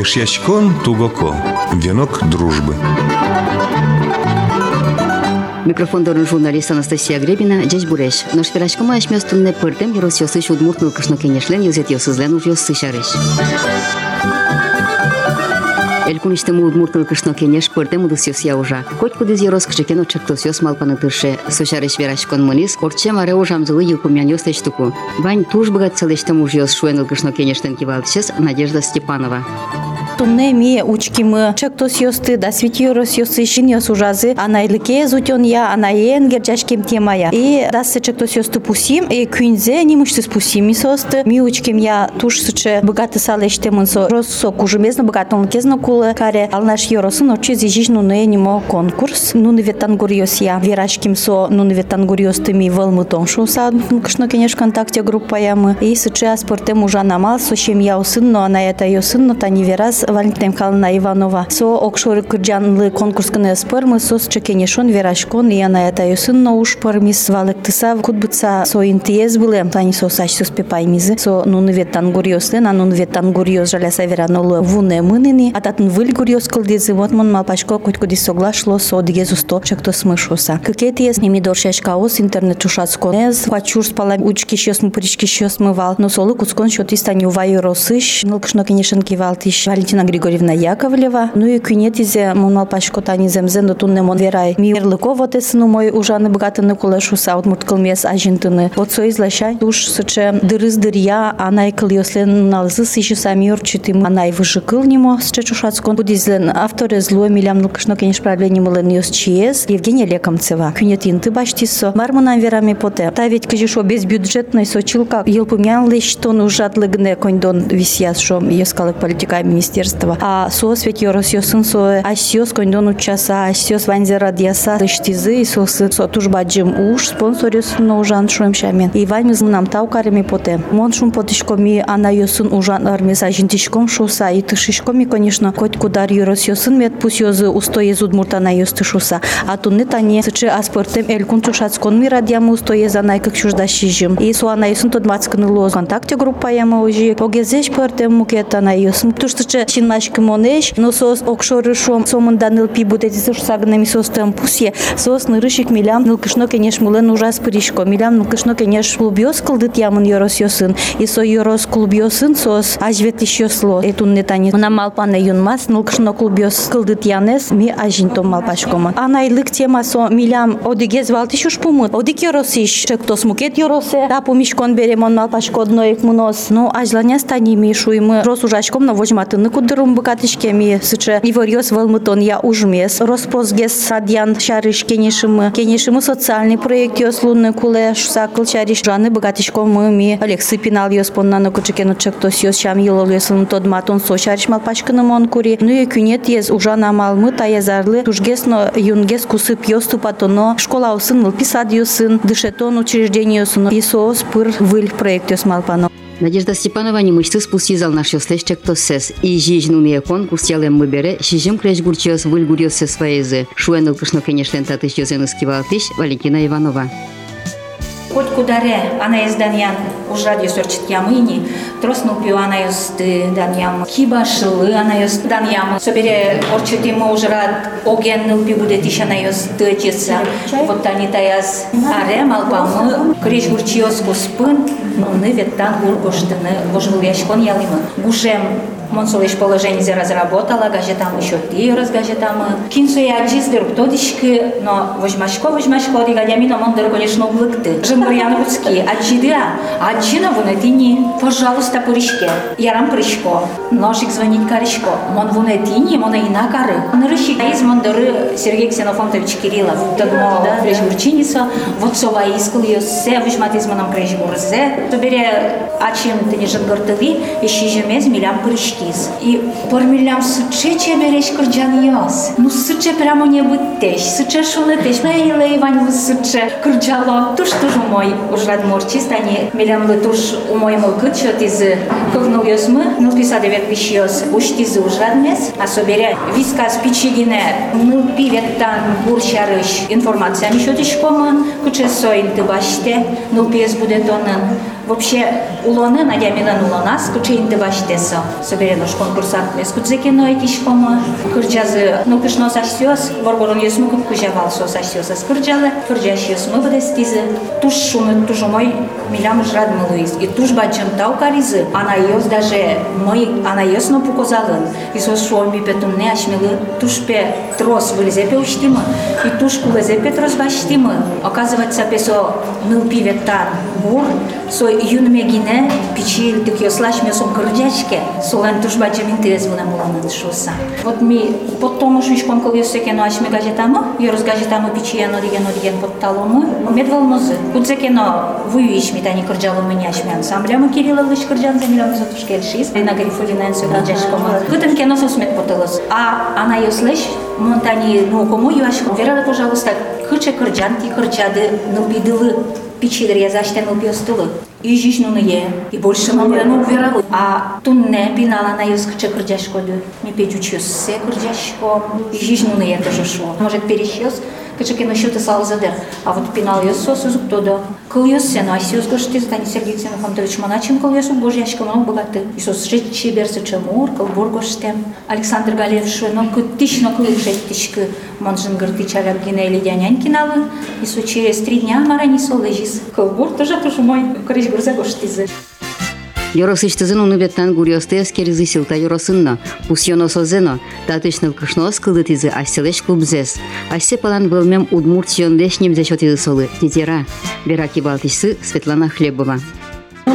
Кышьячкон тугоко. Венок дружбы. Микрофондорын журналист Анастасия Гребина, Джеч Буреш. Наш пирашкома ашмёстунне пыртем еросёсы шудмуртнул кышно кенешлен юзет ёсызлен ужёсы шарыш. Элькуниште мулд муртыл кышно кенеш пыртем удысёс я ужа. Хоть кудыз ерос кышекен очектосёс малпаны тырше. Сошарыш верашкон мунис, орче маре ужамзылы юлпумян ёстеч туку. Вань тужбыгат целештем ужёс шуэныл кышно кенештен кивалтшес Надежда Степанова тумне ми учкимы чектос ёсты да светиорос ёсты шин ёс ужазы. Анайлыке зутён я анаен герчашкем темая и да се чектос ёсты пусим и күнзе нимышты спусим ми состы. Ми учким я туш сыче богаты салеште мынсо россо кужумезно богатон кезно кулы каре. Алнаш ёросын очи зижиш нуне нимо конкурс. Нуны ветан гурьёс я. Верашким со нуны ветан гурьёс ты ми вълмы тон шу са кышно кенеш контакте группа ямы и сыче аспортем ужа намал со чем я усын но она это ёсын но та не верас Валентина Михайловна Иванова. Со окшоры кырджанлы конкурс кыны спырмы сос чекенешон верашкон яна это юсын но уж пармис валык тыса. Кутбыца со интиез было тани со сач сос пепаймизы со нуны вет тангуриос лен а нуны вет тангуриос жаляса веранолы вуне мыныни ататын выль гуриос кылдезы вот мон малпашко коть куди соглашло со дигезу сто чекто смышоса. Кыкетиес ними доршешка ос интернет чушацко нез хвачур спала учки щес мы прички щес мы вал но солы кускон счет истани уваю росыш нылкшно конечно кивал тиш Валентина Галина Григорьевна Яковлева. Ну и кюнетизе монал пашкотани земзен до тунне мон верай. Ми Мирлыкова тесыну мой ужаны богатыны кулешуса от мурткалмес ажинтыны. Вот со излащай душ сыче дырыз дырья, анай кыл йослен налзы сыщи сами урчитым анай выжикыл нимо с чечушацкон. Будизлен авторы зло милям нылкышно кенеш правление мылен йос чиез Евгения Лекомцева. Кюнетин ты баштисо. Мармунан верами поте. Та ведь кажешо безбюджетной сочилка елпумян лишь тон ужатлыгне коньдон висяс шо ескалык политика министерства министерства. А сос ведь yorosyosun со асиос кондон учаса асиос ванзера диаса штизы и сос со тужбаджим уж спонсорюсын ужан шуем шамен. И ваймыз нам таукарами поте. Мон шум потишкоми ана йосын ужан армес ажинтишком шуса и тышишкоми, конечно, хоть кудар yorosyosun мет пусть йозы устоез удмуртана йосты шуса. А тунны тане сычы аспортем элькун чушацкон ми радиамы устоеза найкак чуждашижим. И суана тот мацканы лоз контакте группа яма ожи. Огезеш портем мукета на йосын. Туштычы чинмашкым онеш, но сос окшорышом пи нылпи бутетисыр сагынами состым пусье, сос нырышик милям нылкышно кенеш мулен ужас пыришко, милям нылкышно кенеш клубьос кылдыт ямын йорос йосын, и со йорос клубьосын сос ажвет ищосло, этун нетани. Мына малпана юнмас, нылкышно клубьос кылдыт янес, ми ажин том малпашкома. Анайлык тема со милям одигез валтиш уж пумыт, одик йорос ищ, шектос мукет йоросе, да пумишкон берем малпашко одно ек мунос, ну ажланя станими шуймы, рос ужачком на возьматынны кудырым быкатышкеми сычы Иворьос волмутон я ужмес. Роспросгес садян шарыш кенешимы. Кенешимы социальный проект ёслунны куле шусакл шарыш жаны быкатышко мы ми Алексы пинал ёспоннаны кучыкен учектос ёс шам йылол ёсылын тодматон со шарыш малпашкыны мон кури. Ну и кюнет ез ужан амалмы таязарлы тужгесно юнгес кусып ёступатоно школа усын мылпи сад ёсын дышетон учреждение ёсын. Исоос пыр выль проект ёсмалпано. Надежда Степанова не мышцы спустизал наш слещек то сес. И жизнь уния конкурс ялем мы бере, шижим креш гурчиос выльгурился своезы. Шуэнул пышно, конечно, татыш тыш Валентина Иванова. Хоть кударе, она из Даньян, уж ради сорчит ямыни, троснул пью она из Даньям, киба шылы она из Даньям, собере орчит ему уже рад, оген пи будет еще она из тычица, вот они таяз, аре малпамы, криш гурчиос куспын, не веттан гургоштыны, божил яшкон ялимы, гушем Монсолиш положение за разработала, газетам еще ты разгазетам. Кинсу я чиздер птодишки, но возьмашко, возьмашко, дига ямино мондер, конечно, облыкты. Жембурьян русский, а чидя, а вунетини, пожалуйста, пуришке. Ярам пуришко, ножик звонить каришко. Мон вунетини, мона инакары. Нырышик из мондеры Сергей Ксенофонтович Кириллов. Тадмо прежгурчиниса, вот сова искал ее се, возьмат из моном прежгурзе. Тобере, а чем ты не жангортови, ищи жемез, милям пуришки deschis. И пормилям суче че береш кырджан яс. Ну суче прямо не будеш, суче шулетеш. Лей лей вань в суче кырджало. Туш туш у мой уж рад морчи стани. Милям лы туш у мой мол кычот из кылнул ясмы. Ну писа девет вишьос уж тиз уж рад мес. А собере виска спичигине. Ну пивет тан бурчарыш информация мишотишкома. Кыче соин ты баште. Ну пиес будет онын. Вообще улоны Надя Милан улонас, кучейнде баштеса. Соберенош конкурсант мес кудзекено этишкома. Кырджазы ну кышно сашсёс, воргорон есму кып кужавал со сашсёс скырджалы. Кырджаш есму бадестизы. Туш шуны тужомой милям жрад мылуиз. И туш бачым тау каризы. Она ёс даже мой, она ёс но пукозалын. И со шуоми петунне ашмилы тушпе трос вылезепе уштима. И туш кулезепе трос баштима. Оказывается, песо мыл пиветтан бур, 윤맥이네 빛이 такие слашмесом крудячке, солен тужба чеминтез муна муланын шуса. Вот ми потом шишком кол юсеке но ашме газетамо, юрс газетамо бичи ено деген деген потталому, медвалмозы. Кудзекено вую ишми тани крджало мне ашме ансамблямы Кириллов иш крджан замирам за тушкельшис, на гарифулина энсу крджачкома. Кутын кено сосмет потылыс. А она юслеш, монтани ну кому юашко. Верала, пожалуйста, кырче кырджан ти кырчады, но бидылы пичидер язаштен убьёстылы. И жизнь ну е, и больше нам рано уверал. А ту не пинала на юз кырча кырджашко ду. Ми се кырджашко. И жизнь ну е тоже шло. Может перещёс, кичекеме шуты салзады. А вот пинал йосо сузук тодо. Кыл йоссен, а сиус гоштиз дани Сергей Тимофанович Маначин кыл йосу божьяшка мон богаты. Исус шичи берсе чемур, кыл бургоштем. Александр Галеев шуно кыттично кыл шеттички монжин гыртичаля гинели дянянь киналы. Ису через три дня марани солежис. Кыл бур тоже тоже мой кореш гурзе гоштизы. Йоросичтезину нубят тангурь остеевский резисил та йоросынна. Пусьоно созено, та тычны в кышно скылдытизы, а селеч клуб палан был мем удмурт сьон лешним зэчотизы солы. Тетера. Бераки Балтичсы, Светлана Хлебова.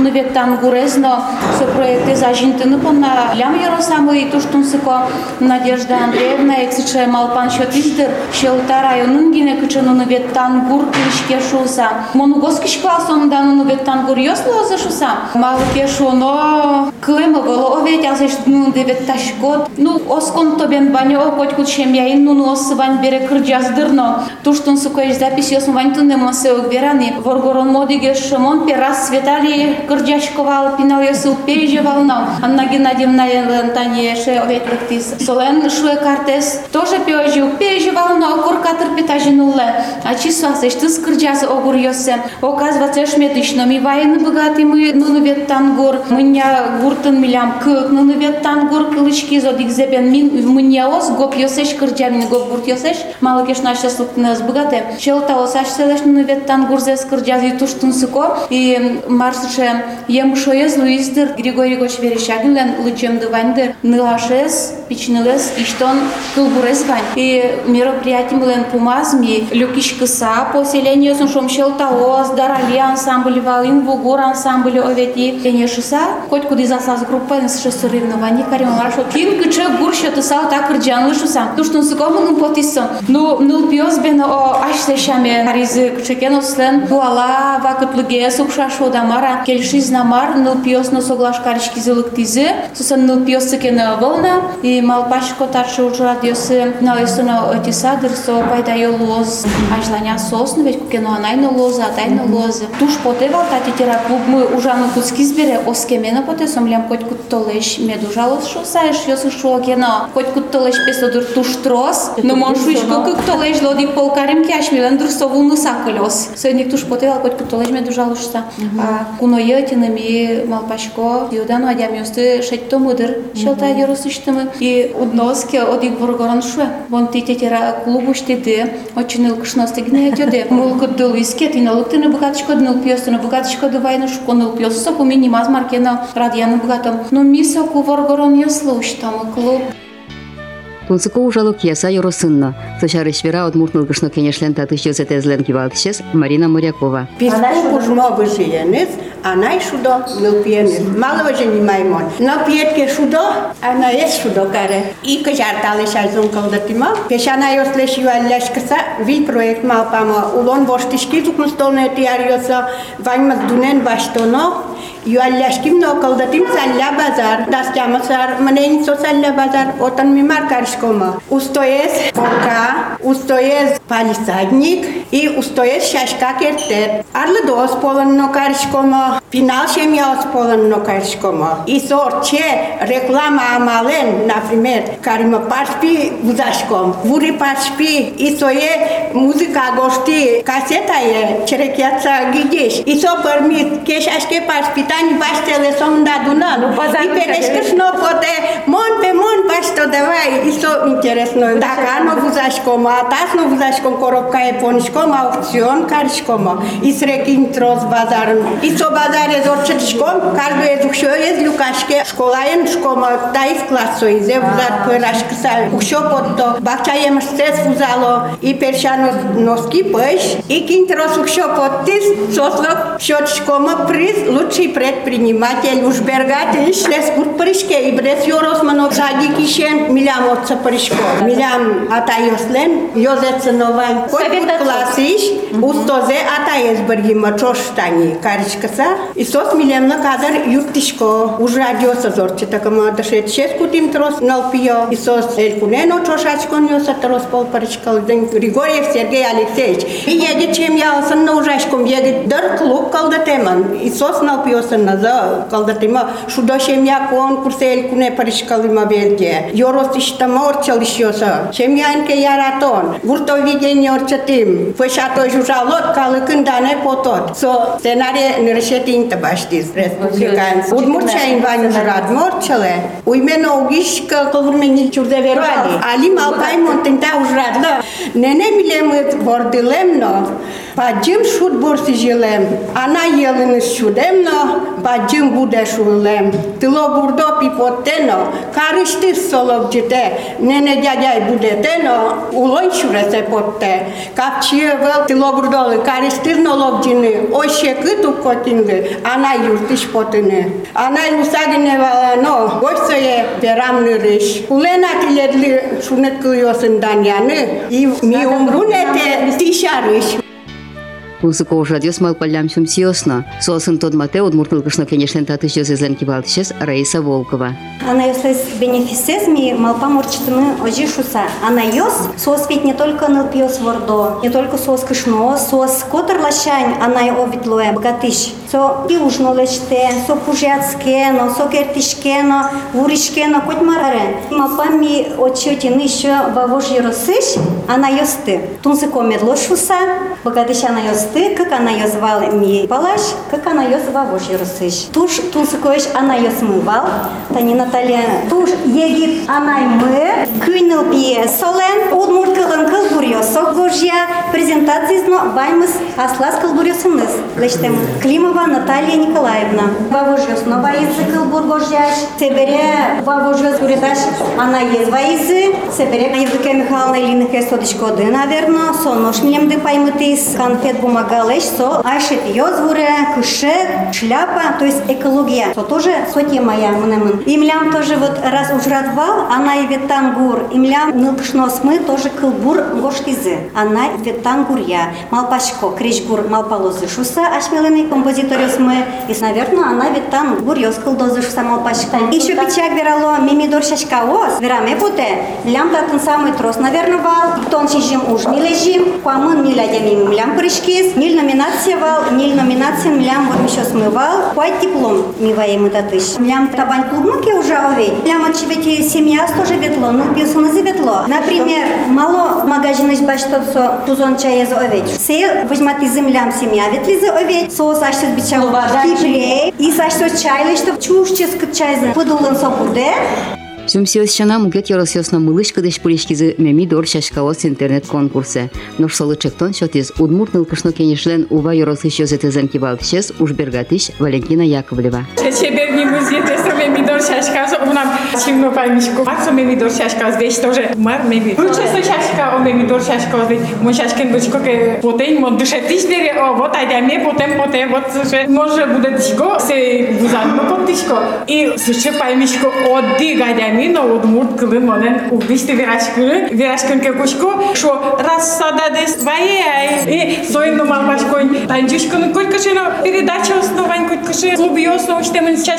установят там горезно со проекти за жінтину на лям Яросаму и Туштунсико Надежда Андреевна ексиче малпан шотиздер шелта районун гине кычын уновет тан гур кишке шуса. Монугоски шкласом дан уновет тан гур йосло за шуса. Малке шуно кылема голо овет азеш ну девет таш год. Ну оскон тобен баня окот кут шемья ин ну осван бере кырджаздырно. Туштунсико запись йосман тунне мосеок вераны. Воргорон кырджашковал пинал ясыл переживал но Анна Геннадьевна Лантаньеше оветлыктис солен шуе картес. Тоже пережил переживал но куркатыр питажинуле а числа сеш ты скырджас огур йосе? Оказывается шметично ми вайны богаты мы ну вет тангур меня гуртын милям кык ну вет тангур кылычки зодик зебен мин меня ос гоп йосеш кырджамин гоп гурт йосеш. Мало кеш наш слуктнес богаты челта осаш селеш ну вет тангур зе скырджаз и туштун сыко и Ваньдер, Емшоез Луиздер, Григорий Гоч Верещагинлен, Лучемды Ваньдер, Нылашез, Пичнылез, Иштон, Кылбурез И мероприятием Лен Пумазми, Люкиш Кыса, поселение Суншом Щелтаоз, Дарали ансамбль, Валин Вугур ансамбль, Овети, Енешиса, хоть куда из асаз группа, с шестуревнования, Карим Маршо, Кин Кыче Гур Щетусал, так Рджан Лышусам, Туштун Сукомын Потиссон, ну, нул пьес бен о аш сешаме, Аризы Кычекенов Слен, Буала, Вакытлыге, Сукшашо, Дамара, Кельш решили намар ныл пиос на соглаш карички зылык тизы, сусан ныл пиос цыкена волна, и малпашко тарши учрат йосы е на лесуна эти садыр, со пайда йо лоз, ажланя сосну, ведь кукену анайну лозы, атайну лозы. Туш потевал тати тера клуб мы е ужану куцки сбере, оскемена поте сомлям коть кут толеш, медужалос шусаеш, йосы шуокена, коть кут толеш песодур туш трос, но моншуичко кук толеш лоди полкарим кяш милендур совулну сакылос. Сойник туш потевал коть кут толеш медужалошса. Куно е йотинами малпашко юдану адям ёсты шетто мыдыр шелта яросыштымы и удноске одик воргорон шуе. Вон ти тетера клубу штеде, очинил кшности гне тёде. Мул куддул искет и налукты на богатышко днул пьёсты на богатышко давай шуко нул пьёсты сопу мини маз маркена радияны богатом. Но мисоку воргорон яслы уштамы клуб. Тунсыко ужалок яса юросынна. Сычары швера от муртнылгышно кенешлен татыш юзет эзлен кивалкшес Марина Морякова. Пирко кужмо выжиенец, а най шудо ныл пиенец. Малого же не маймон. Но пиетке шудо, а на ес шудо каре. И кажар талеш айзун колдатима. Пешана йослеш юалляш кыса, вин проект малпама. Улон воштишки тукмустолне тиар йоса, ваньмас дунен баштоно, Юалляшким но колдатим салля базар. Дастямасар мнень со салля базар. Отан мимар каршкома. Устоес орка, устоес палисадник и устоес шашка кертет. Арлы дос полонно каршкома. Финал шемьяос полонно каршкома. И сорче реклама амален, например, карима паршпи вузашком. Вури паршпи и сое музыка гошти кассета е черекяца гидеш. И со permit кешашке ani vaștele sunt da Dunălu. Și perești că nu poate, mon de i so interesno. Dacă nu vuzași coma, atas nu vuzași com corobca e pon și coma, opțion, care și coma. I se recintro z bazarul. I so bazar e zorce și com, care e duc și eu, e lucașche, școla e în școma, da e clasă, e ze vuzat păraș că s-a ușo pot to. Baccia e mstes vuzalo, i perșano noski păși, i kintro suc șo pot tis, soslă, șo și coma. Предприниматель уж бергатиш. Лес курт прышке и брес yorос мано садики шен милям отца прышко. Милям атайослен йозеца нован. Кой классиш устозе атаес бергима чоштани каричкаса. И сос милям на кадар юртишко. Уж радиоса зорче такама дашет шест кутим трос налпио. И сос элькунено чошачкон йоса трос пол паричкал. Григорьев Сергей Алексеевич. И едет чем я осан на ужашком едет дар клуб калдатеман. И сос налпиоса на за калдатема. Шудо чем я конкурс элькуне паричкалима белге. Йорос иштама орчал ишьоса. Чем я инке яратон. Вурто видение орчатим. Фышато жужалот калыкындане потот. Со сценарий нершетин табаштис республиканс. Удмурчаин ваню жрад морчале. Уймено угишка кылвырмени чурде веруали. Али малпай монтента ужрадла. Нене милемыт бордилемно. Bacım şut borsi jilem, ana yelini şudemno, bacım bude şulem. Tilo burdo pipoteno, karıştı solov cite, nene dядяй budeteno, ulon şurese potte. Kapçıya vel tilo burdo, karıştır nolov cini, o şekı tu kotinli, ana yurtiş potini. Ana lusagine valano, goysoye veram nırış. Ulena tiledli şunet kıyosından yanı, mi umrunete tişarış. Музыка уже адьос мал палям сум сиосно. Сосын тот мате от муртылкышно конечно татыш зезленки балтышес Раиса Волкова. Она ёслес бенефисез ми малпа морчитыны ожи шуса. Она ёс сос ведь не только нылпиос вордо, не только сос кышно, сос котыр лашань, она и овитлуэ богатыш. Со и ужно леште, со пужяцкено, со кертишкено, уришкено, коть мараре. Малпа ми очетины еще бавожьи росыш, она ёсты. Тунсы комедло шуса, богатыш она ёсты, как она ее звала ми палаш, как она ее звала вожьи росыш. Туш тунсы коеш она ее смывал, тани Наталья. Туш егит она и мы, кюнил пие солен, удмурт кылын кыл бурьосок гожья, презентации зно баймыс аслас кыл бурьосыныз. Лештем Климова Наталья Николаевна. Вавожьос но ваизы кыл бургожьяш, себере вавожьос гуредаш она есть ваизы, себере Евдокия Михайловна Илина Хестодичко ды, наверное, сонош милемды паймытыс, конфет бумагалеш, со айшет йозвуре, кышет, шляпа, то есть экология. То тоже сотья моя мнемын. Имлям тоже вот раз уж радвал, она и ветангур. Имлям нылпшнос мы тоже кылбур гоштизы. Она ветангурья. Малпашко, кришгур, малпалозы шуса, ашмелыми композиториос мы. И, наверное, она ветангур йос кылдозы шуса малпашко. Еще печак верало мимидор шашкаос, вераме путе. Лям татын самый трос, наверное, вал. Тон шижим уж милежим, куамын милядями млям прыжкис. Ниль номинация вал, ниль номинация млям вот еще смывал. Хвать диплом миваем это тыш. Млям табань клубнуки уже овей. Млям от чебети семья тоже ветло, ну пьесу ветло. Например, мало магазин из баштоцо тузон чая за овей. Все возьмат из землям семья ветли за овей. Со сашты бичал киплей. И сашты чайлы, что чушче скачай за подулын сопуде. Сумсиос шана мугет яросиосна мылыш кыдыш пулишкизы меми дор шашкавос интернет конкурсы. Но солычектон шотиз удмурт нылкышно кенешлен ува яросыш йозетезен кибалтышес уж бергатыш Валентина Яковлева. Чебер не музей, то есть мы мидор шашка, у нас чимно поймишку. Максо мы мидор шашка, вещь тоже мар мы ми. Лучше со шашка, о мы мидор шашка, мы шашкен дочко ке потень, мон душе тишдери, о вот айда мне потем потем, вот же може буде тишко, се бузан, но под тишко. И суше поймишку, одди гадя ми, но од мурт кылын монен, убиште вирашкы, вирашкын ке кушко, шо раз сада дес вае, и соин малбашкой, танчишкын колькашено передача основань колькаши, клуби основ,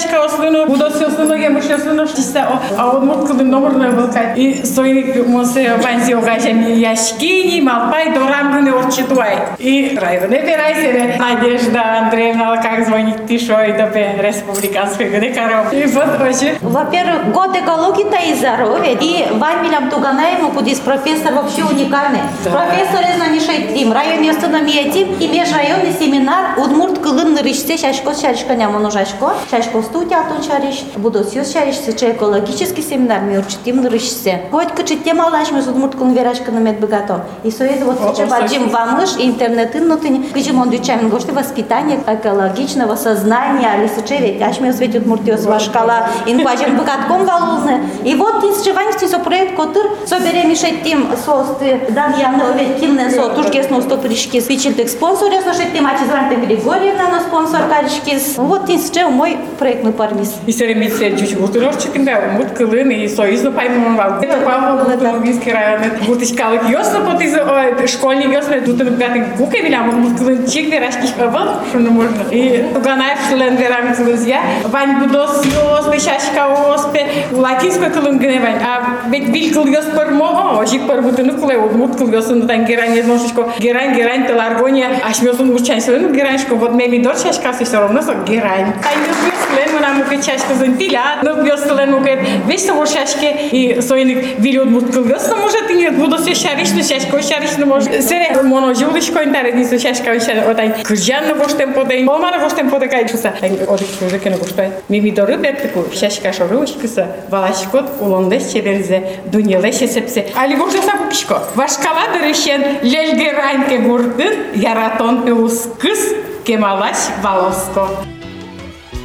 ще мен чашка основно, будоси основно, я мыш основно, штиса, а од мурт кылын номерна вылка. И соиник мосе панзи огашени яшки, малпай, дорам гыне орчитуай. И районе перайсере, Надежда Андреевна, как звонит Тишой, до республиканской гыне каро. И вот вообще. Во-первых, год экологии-то и здоровья. И Ваймилям Туганаему, кудис профессор вообще уникальный. Да. Профессор из Нанишей Тим, районный астрономия Тим, и межрайонный семинар Удмурт кылынырышсе шашко шаришканя моно жашко шашкосту тятон шариш будосюз шариш сече экологический семинар ми урчитим нырышсе хоть кычы тема лашмы судмурткун верашканымет богато. И соез вот сече баджим вамыш интернетын нутын кычым он дючамин гошты воспитание экологичного сознания али сече ведь ашме светит муртиос вашкала инкважен богатком валузны и вот из чеванисти со проект котыр соберем ишеттим состы дан яны овет кимнен со тушкесну сто пришки спичилдик спонсорес ошеттим ачизрантен Григорьев Григорьевна, но спонсор калишкис. Вот из че мой проектный пармис. И серемитсе чуть гуртурорчикинде, мут кылын и союзно паймон вал. Это павло Луганский район, гуртичкалык ёсно пот из школьник ёсно, тут гатын куке вилям, мут кылын чик верашки хавал, что не можно. И туганаев член верам кылызя, вань будос ёс, бешашка оспе, латинской кылын гневань, а ведь бил кыл ёс пар мо, ожик пар бутыны кылы, мут кыл ёсын тан герань едношечко, герань, герань, теларгония, ашмёсын учань сылын гераньшко, вот Еми, до чешка си се ровно со герань. Тај не бил слен, мона му ке чешка за интиля, не бил слен му ке веќе во шешке и со иник вили од муткулга, со може ти не буду се шариш на шешка, шариш не може. Сере, моно жилиш кој интерес ни со шешка, ше отај. Кржан на воштен поден, омар воштен поден кај чуса. Одиш куже ке не гоште. Ми ми дори бе таку шешка шоруш кыса, валашкот улондеш чеберзе, дунелеше сепсе. Али гоште са пупишко. Вашкала дырешен, лель герань ке гурдын, яратон пилус кыс, Kemal Baş,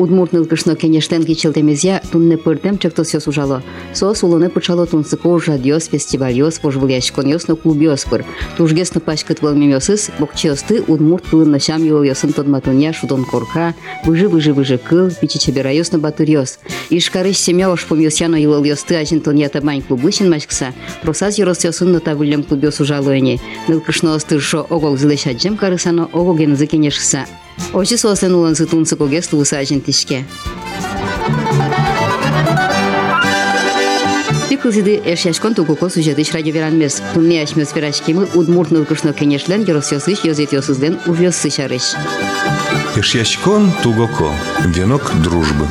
Удмурт нылкышно кенештен кичелтемезя тунне пыртем чектосёс ужало. Сос улоне пычало тунсыко ужадьос, фестивальос, пожвуляшконьос но клубьос пыр. Тужгесно пачкат волмемёсыс, бокчиосты удмурт пылын нащам йолёсын тодматуня шудон корка, выжи-выжи-выжи кыл, пичичеберайос на батурьос. Ишкарыш семёш помьосяно йолёсты ажинтония табань клубычин мачкса, просаз йоросёсын на тавылем клубьос ужалоене. Нылкышно остыршо огок злешаджем карысано огоген зыкенешса. Очи сослен улан сытунсы коге стуса ажинтишке. Пикылзиды эшяшкон тугуко сюжетыш радиоверанмес. Тунне ашмес верашкимы удмурт нылкышно кенешлен йоросёсыш йозетёсызлен увёссы шарыш. Ишьящкон тугоко. Венок дружбы.